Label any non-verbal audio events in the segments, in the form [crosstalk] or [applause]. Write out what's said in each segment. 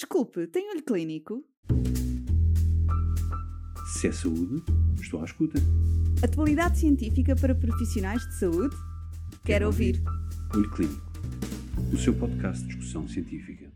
Desculpe, tem olho clínico? Se é saúde, estou à escuta. Atualidade científica para profissionais de saúde? Quero ouvir. Olho Clínico, o seu podcast de discussão científica.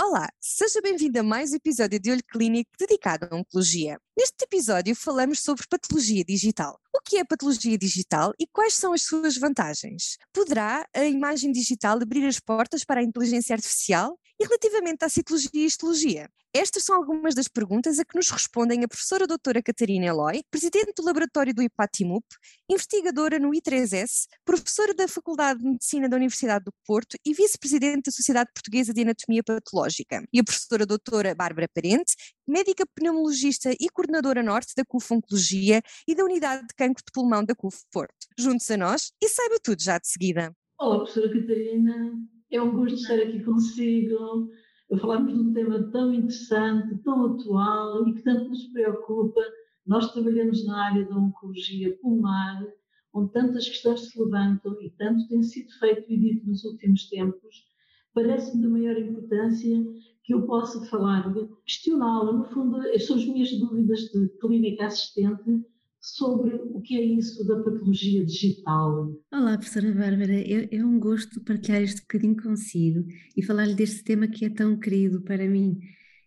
Olá, seja bem-vindo a mais um episódio de Olho Clínico dedicado à oncologia. Neste episódio falamos sobre patologia digital. O que é patologia digital e quais são as suas vantagens? Poderá a imagem digital abrir as portas para a inteligência artificial? E relativamente à citologia e histologia? Estas são algumas das perguntas a que nos respondem a professora doutora Catarina Eloy, presidente do laboratório do IPATIMUP, investigadora no I3S, professora da Faculdade de Medicina da Universidade do Porto e vice-presidente da Sociedade Portuguesa de Anatomia Patológica, e a professora doutora Bárbara Parente, médica pneumologista e coordenadora norte da CUF Oncologia e da Unidade de Cancro de Pulmão da CUF Porto. Junte-se a nós e saiba tudo já de seguida. Olá, professora Catarina. É um gosto estar aqui consigo falarmos de um tema tão interessante, tão atual e que tanto nos preocupa. Nós trabalhamos na área da oncologia pulmonar, onde tantas questões se levantam e tanto tem sido feito e dito nos últimos tempos. Parece-me de maior importância que eu possa falar, questioná-la, no fundo, são as minhas dúvidas de clínica assistente sobre o que é isso da patologia digital. Olá, professora Bárbara, é, é um gosto partilhar este bocadinho consigo e falar-lhe deste tema que é tão querido para mim.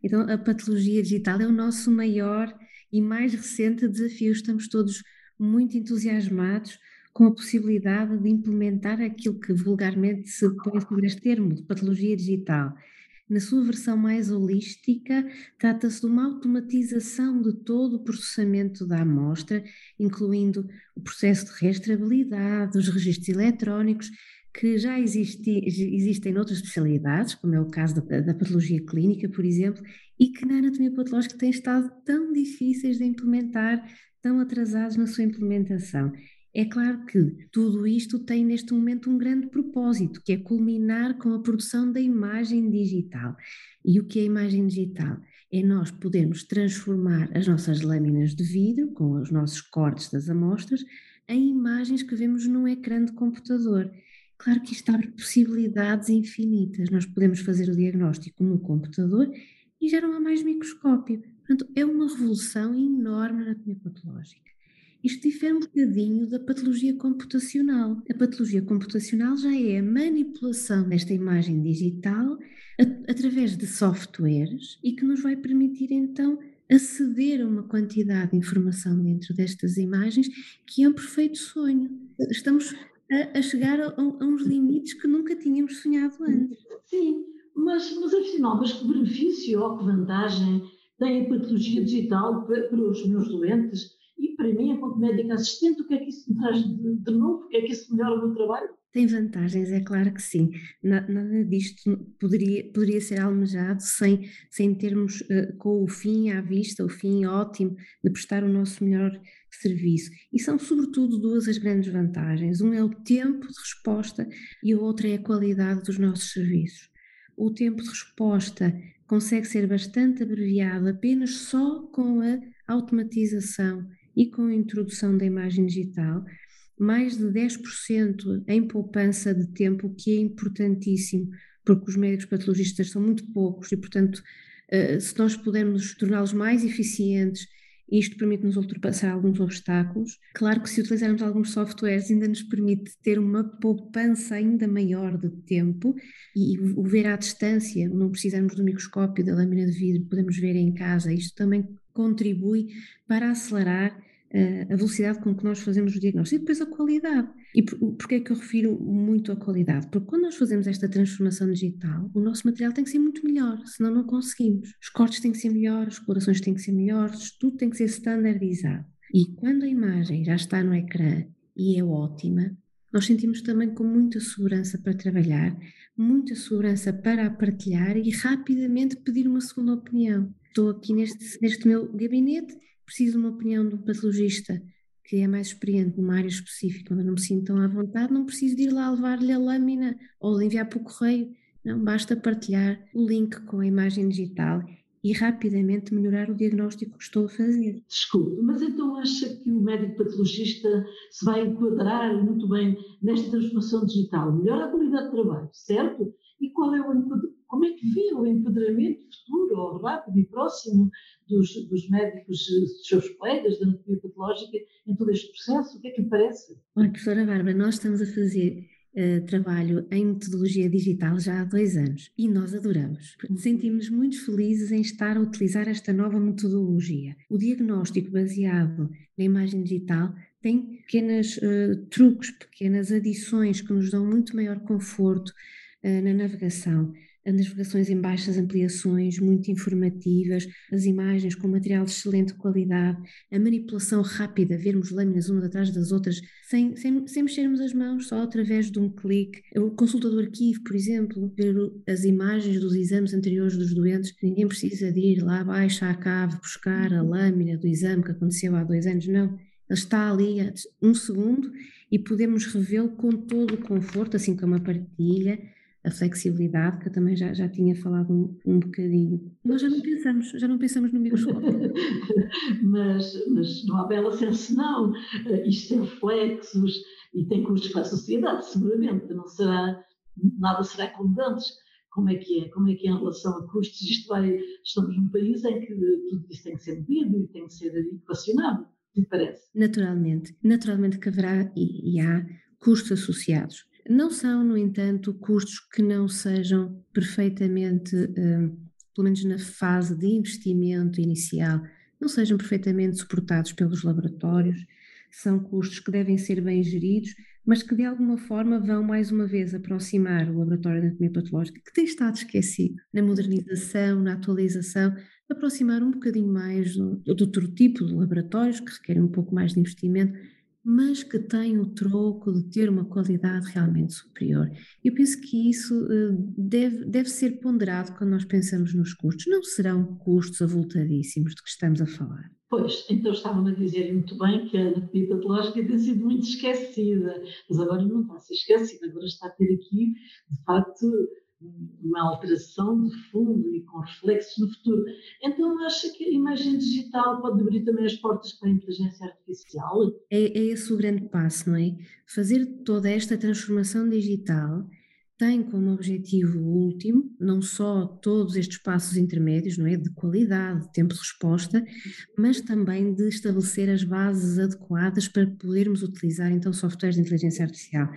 Então, a patologia digital é o nosso maior e mais recente desafio. Estamos todos muito entusiasmados com a possibilidade de implementar aquilo que vulgarmente se põe sobre este termo, de patologia digital. Na sua versão mais holística, trata-se de uma automatização de todo o processamento da amostra, incluindo o processo de rastreabilidade, os registros eletrónicos, que já existi, existem noutras especialidades, como é o caso da, da, patologia clínica, por exemplo, e que na anatomia patológica têm estado tão difíceis de implementar, tão atrasados na sua implementação. É claro que tudo isto tem neste momento um grande propósito, que é culminar com a produção da imagem digital. E o que é a imagem digital? É nós podermos transformar as nossas lâminas de vidro, com os nossos cortes das amostras, em imagens que vemos num ecrã de computador. Claro que isto abre possibilidades infinitas. Nós podemos fazer o diagnóstico no computador e já não há mais microscópio. Portanto, é uma revolução enorme na anatomia patológica. Isto difere um bocadinho da patologia computacional. A patologia computacional já é a manipulação desta imagem digital a, através de softwares e que nos vai permitir então aceder a uma quantidade de informação dentro destas imagens que é um perfeito sonho. Estamos a, a chegar a, a, uns limites que nunca tínhamos sonhado antes. Sim, mas, mas afinal, mas que benefício ou que vantagem tem a patologia digital para, para os meus doentes? Para mim, enquanto médica assistente, o que é que isso me traz de, de novo? O que é que isso melhora o meu trabalho? Tem vantagens, é claro que sim. Nada disto poderia, poderia ser almejado sem, sem termos uh, com o fim à vista, o fim ótimo de prestar o nosso melhor serviço. E são, sobretudo, duas as grandes vantagens. Um é o tempo de resposta e o outro é a qualidade dos nossos serviços. O tempo de resposta consegue ser bastante abreviado apenas só com a automatização e com a introdução da imagem digital, mais de 10% em poupança de tempo, o que é importantíssimo, porque os médicos patologistas são muito poucos e, portanto, eh, se nós pudermos torná-los mais eficientes, isto permite-nos ultrapassar alguns obstáculos. Claro que se utilizarmos alguns softwares ainda nos permite ter uma poupança ainda maior de tempo e o ver à distância, não precisamos do microscópio, da lâmina de vidro, podemos ver em casa, isto também contribui para acelerar uh, a velocidade com que nós fazemos o diagnóstico e depois a qualidade. E por, porquê é que eu refiro muito a qualidade? Porque quando nós fazemos esta transformação digital, o nosso material tem que ser muito melhor, senão não conseguimos. Os cortes têm que ser melhores, as colorações têm que ser melhores, tudo tem que ser standardizado. E quando a imagem já está no ecrã e é ótima, nós sentimos também com muita segurança para trabalhar, muita segurança para a partilhar e rapidamente pedir uma segunda opinião estou aqui neste, neste meu gabinete, preciso de uma opinião de um patologista que é mais experiente numa área específica, onde não me sinto tão à vontade, não preciso de ir lá levar-lhe a lâmina ou enviar para o correio, não, basta partilhar o link com a imagem digital e rapidamente melhorar o diagnóstico que estou a fazer. Desculpe, mas então acha que o médico patologista se vai enquadrar muito bem nesta transformação digital? Melhora a qualidade de trabalho, certo? E qual é o como é que vê o empoderamento futuro, rápido e próximo dos, dos médicos, dos seus colegas da anatomia patológica em todo este processo? O que é que lhe parece? Olha, professora Bárbara, nós estamos a fazer Uh, trabalho em metodologia digital já há dois anos e nós adoramos. Sentimos muito felizes em estar a utilizar esta nova metodologia. O diagnóstico baseado na imagem digital tem pequenos uh, truques, pequenas adições que nos dão muito maior conforto uh, na navegação navegações em baixas ampliações, muito informativas, as imagens com material de excelente qualidade, a manipulação rápida, vermos lâminas umas atrás das outras, sem, sem, sem mexermos as mãos, só através de um clique. O consulta do arquivo, por exemplo, ver as imagens dos exames anteriores dos doentes, ninguém precisa de ir lá abaixo à cave buscar a lâmina do exame que aconteceu há dois anos, não. Ele está ali um segundo e podemos revê-lo com todo o conforto, assim como a partilha, a flexibilidade, que eu também já, já tinha falado um, um bocadinho. Nós já não pensamos, já não pensamos no microscópio. [laughs] mas, mas não há bela senso, não. Eh, isto tem reflexos e tem custos para a sociedade, seguramente. Não será, nada será como antes. Como é que é? Como é que é em relação a custos? Isto vai, estamos num país em que tudo isso tem que ser medido e tem que ser equacionado, me parece. Naturalmente. Naturalmente que haverá e, e há custos associados não são, no entanto, custos que não sejam perfeitamente, eh, pelo menos na fase de investimento inicial, não sejam perfeitamente suportados pelos laboratórios. São custos que devem ser bem geridos, mas que de alguma forma vão mais uma vez aproximar o laboratório de anatomia patológica, que tem estado esquecido na modernização, na atualização, aproximar um bocadinho mais do, do outro tipo de laboratórios que requerem um pouco mais de investimento mas que tem o troco de ter uma qualidade realmente superior. Eu penso que isso eh, deve, deve ser ponderado quando nós pensamos nos custos. Não serão custos avultadíssimos de que estamos a falar. Pois, então estavam a dizer muito bem que a anatomia patológica tem sido muito esquecida, mas agora não está a ser esquecida, agora está a ter aqui, de facto, uma alteração de fundo e com reflexos no futuro. Então, acha que a imagem digital pode abrir também as portas para a inteligência artificial? É, é esse o grande passo, não é? Fazer toda esta transformação digital tem como objetivo último não só todos estes passos intermédios, não é, de qualidade, de tempo de resposta, mas também de estabelecer as bases adequadas para podermos utilizar então softwares de inteligência artificial.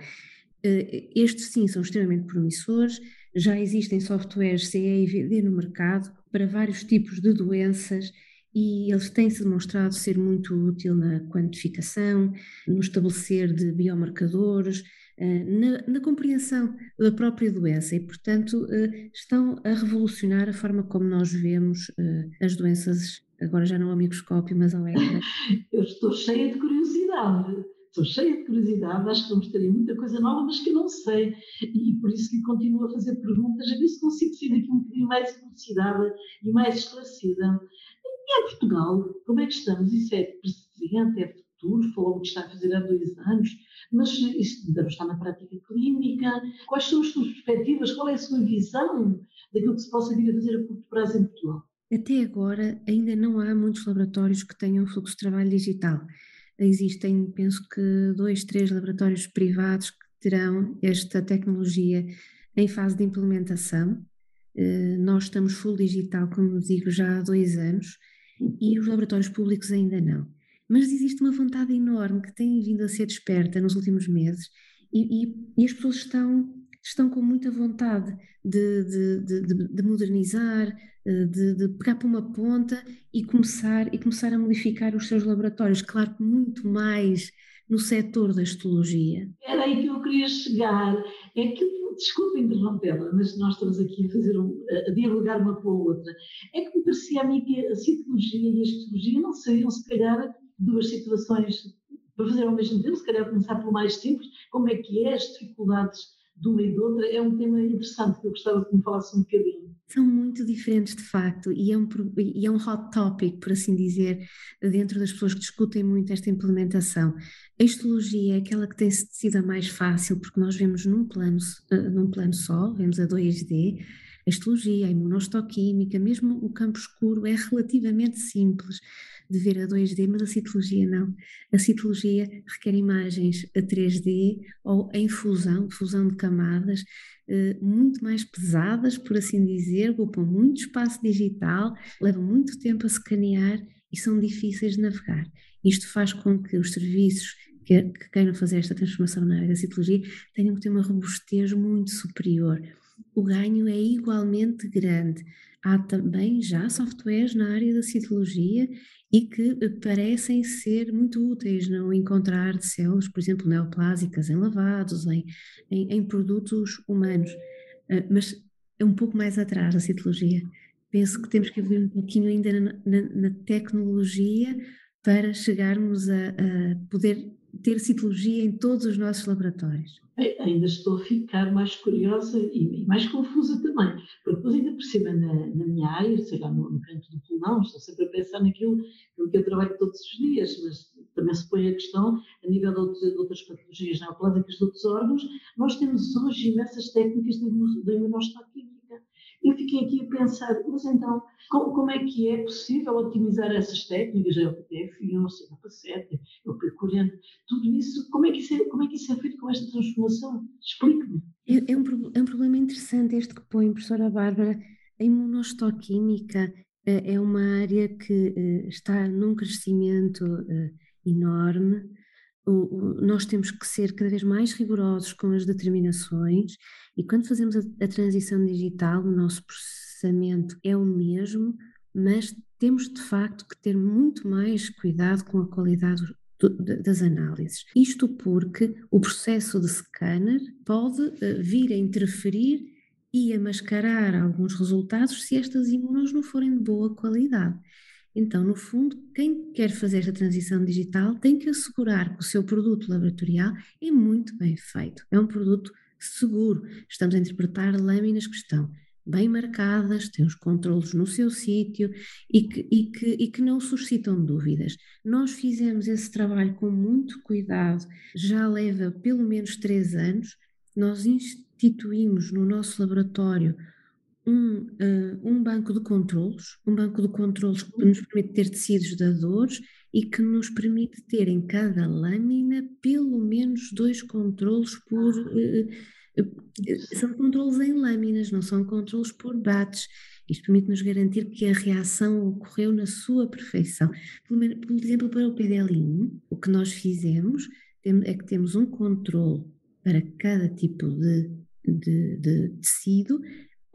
Eh, estes sim são extremamente promissores, já existem softwares CE no mercado para vários tipos de doenças e eles têm-se demonstrado ser muito útil na quantificação, no estabelecer de biomarcadores, eh, na, na, compreensão da própria doença e, portanto, eh, estão a revolucionar a forma como nós vemos as doenças, agora já não ao microscópio, mas ao ecrã. [laughs] Eu estou cheia de curiosidade estou cheia de curiosidade, acho que vamos ter muita coisa nova, mas que eu não sei. E, por isso que continuo a fazer perguntas, a ver se consigo ser aqui um bocadinho mais elucidada e mais esclarecida. E em Portugal, como é que estamos? Isso é presente, é futuro? Falou que está a fazer há dois anos, mas isso ainda não está na prática clínica. Quais são as suas perspectivas? Qual é a sua visão daquilo que se possa vir a fazer a curto prazo em Portugal? Até agora, ainda não há muitos laboratórios que tenham fluxo de trabalho digital. Existem, penso que, dois, três laboratórios privados que terão esta tecnologia em fase de implementação. Eh, nós estamos full digital, como digo, já há dois anos e os laboratórios públicos ainda não. Mas existe uma vontade enorme que tem vindo a ser desperta nos últimos meses e, e, e as pessoas estão, estão com muita vontade de, de, de, de modernizar, de, de, pegar para uma ponta e começar, e começar a modificar os seus laboratórios, claro que muito mais no setor da histologia. Era aí que eu queria chegar, é que, desculpe interrompê-la, mas nós estamos aqui a fazer um, a dialogar uma com a outra, é que me parecia a mim que a citologia e a histologia não seriam se calhar duas situações para fazer ao mesmo tempo, se calhar começar pelo mais simples, como é que é as dificuldades de uma e de outra, é um tema interessante que eu gostava que me falasse um bocadinho são muito diferentes de facto e é, um, e é um hot topic, por assim dizer, dentro das pessoas que discutem muito esta implementação. A histologia é aquela que tem sido a mais fácil porque nós vemos num plano, num plano só, vemos a 2D, a histologia, a imunostoquímica, mesmo o campo escuro é relativamente simples de ver a 2D, mas a citologia não. A citologia requer imagens a 3D ou em fusão, fusão de camadas, eh, muito mais pesadas, por assim dizer, ocupam muito espaço digital, levam muito tempo a escanear e são difíceis de navegar. Isto faz com que os serviços que, que queiram fazer esta transformação na área da citologia tenham que ter uma robustez muito superior. O ganho é igualmente grande. Há também já softwares na área da citologia e que parecem ser muito úteis no encontrar células, por exemplo, neoplásicas em lavados, em, em, em produtos humanos. Uh, mas é um pouco mais atrás a citologia. Penso que temos que evoluir um pouquinho ainda na, na, na tecnologia para chegarmos a, a poder ter citologia em todos os nossos laboratórios. Ainda estou a ficar mais curiosa e, mais confusa também, porque depois ainda por cima na, na minha área, sei lá, no, no canto do pulmão, estou sempre a pensar naquilo, naquilo que eu trabalho todos os dias, mas também se põe a questão, a nível de, outros, de outras patologias neoplásicas de outros órgãos, nós temos hoje imensas técnicas de, imunostoquímica eu fiquei aqui a pensar, mas então, como, como é que é possível otimizar essas técnicas, é o PTF1, o CP7, o P40, tudo isso, como é que isso é, como é, que isso é feito com esta transformação? Explique-me. É, é, um, é um problema interessante este que põe, professora Bárbara, a imunostoquímica é, é uma área que eh, está num crescimento nós temos que ser cada vez mais rigorosos com as determinações e quando fazemos a, a transição digital, o nosso processamento é o mesmo, mas temos de facto que ter muito mais cuidado com a qualidade das análises. Isto porque o processo de scanner pode eh, vir a interferir e a mascarar alguns resultados se estas imunos não forem de boa qualidade. Então, no fundo, quem quer fazer esta transição digital tem que assegurar que o seu produto laboratorial é muito bem feito, é um produto seguro. Estamos a interpretar lâminas que estão bem marcadas, têm os controlos no seu sítio e que, e, que, e que não suscitam dúvidas. Nós fizemos esse trabalho com muito cuidado, já leva pelo menos três anos. Nós instituímos no nosso laboratório um, uh, um banco de controlos, um banco de controlos que nos permite ter tecidos dadores e que nos permite ter em cada lâmina pelo menos dois controlos por. Uh, uh, são controlos em lâminas, não são controlos por bates. Isto permite-nos garantir que a reação ocorreu na sua perfeição. Por, exemplo, para o PDL1, o que nós fizemos é que temos um controle para cada tipo de, de, de tecido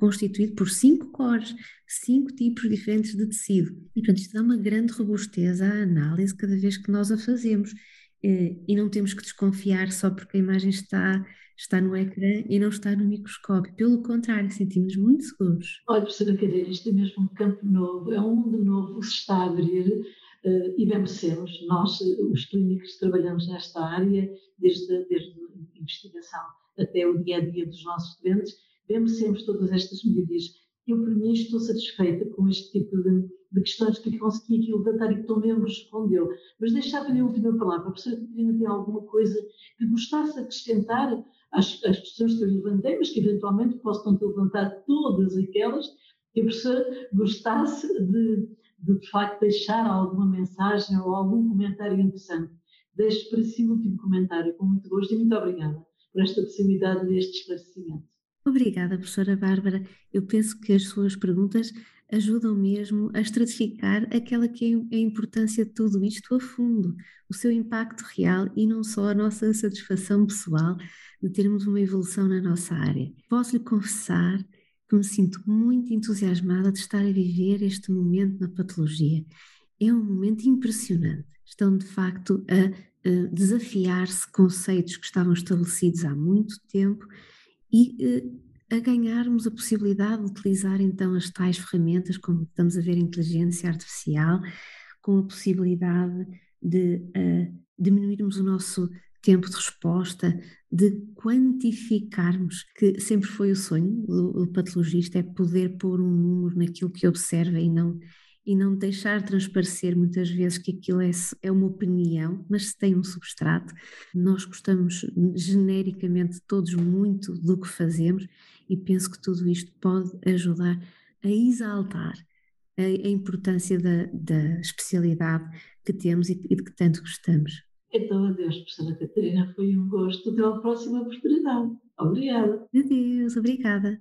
constituído por cinco cores, cinco tipos diferentes de tecido. E, portanto, isto dá uma grande robustez à análise cada vez que nós a fazemos. Eh, e não temos que desconfiar só porque a imagem está, está no ecrã e não está no microscópio. Pelo contrário, sentimos muito seguros. Olha, professora Cadeira, isto é mesmo um campo novo, é um mundo novo que se está a abrir uh, e vencemos. Nós, os clínicos, trabalhamos nesta área desde, desde a investigação até o dia a dia dos nossos doentes vemos sempre todas estas melhorias. Eu, para mim, estou satisfeita com este tipo de, de questões que consegui aqui levantar e que Tom mesmo respondeu. Mas deixava-lhe a última palavra. A professora Catarina tem alguma coisa que gostasse de acrescentar às, às questões que eu levantei, mas que eventualmente ter levantado todas aquelas que a professora gostasse de, de, de facto, deixar alguma mensagem ou algum comentário interessante. Deixo para si o último comentário, com muito gosto, e muito obrigada por esta possibilidade deste esclarecimento. Obrigada, professora Bárbara. Eu penso que as suas perguntas ajudam mesmo a estratificar aquela que é a importância de tudo isto a fundo, o seu impacto real e não só a nossa satisfação pessoal de termos uma evolução na nossa área. Posso lhe confessar que me sinto muito entusiasmada de estar a viver este momento na patologia. É um momento impressionante. Estão de facto a, desafiar-se conceitos que estavam estabelecidos há muito tempo e eh, a ganharmos a possibilidade de utilizar então as tais ferramentas, como estamos a ver inteligência artificial, com a possibilidade de uh, diminuirmos o nosso tempo de resposta, de quantificarmos, que sempre foi o sonho do, do patologista, é poder pôr um número naquilo que observa e não, e não deixar transparecer muitas vezes que aquilo é, é uma opinião, mas se tem um substrato. Nós gostamos genericamente todos muito do que fazemos e penso que tudo isto pode ajudar a exaltar a, a importância da, da, especialidade que temos e, e de que tanto gostamos. Então, adeus, professora Catarina, foi um gosto. Até à próxima oportunidade. Obrigada. Adeus, obrigada.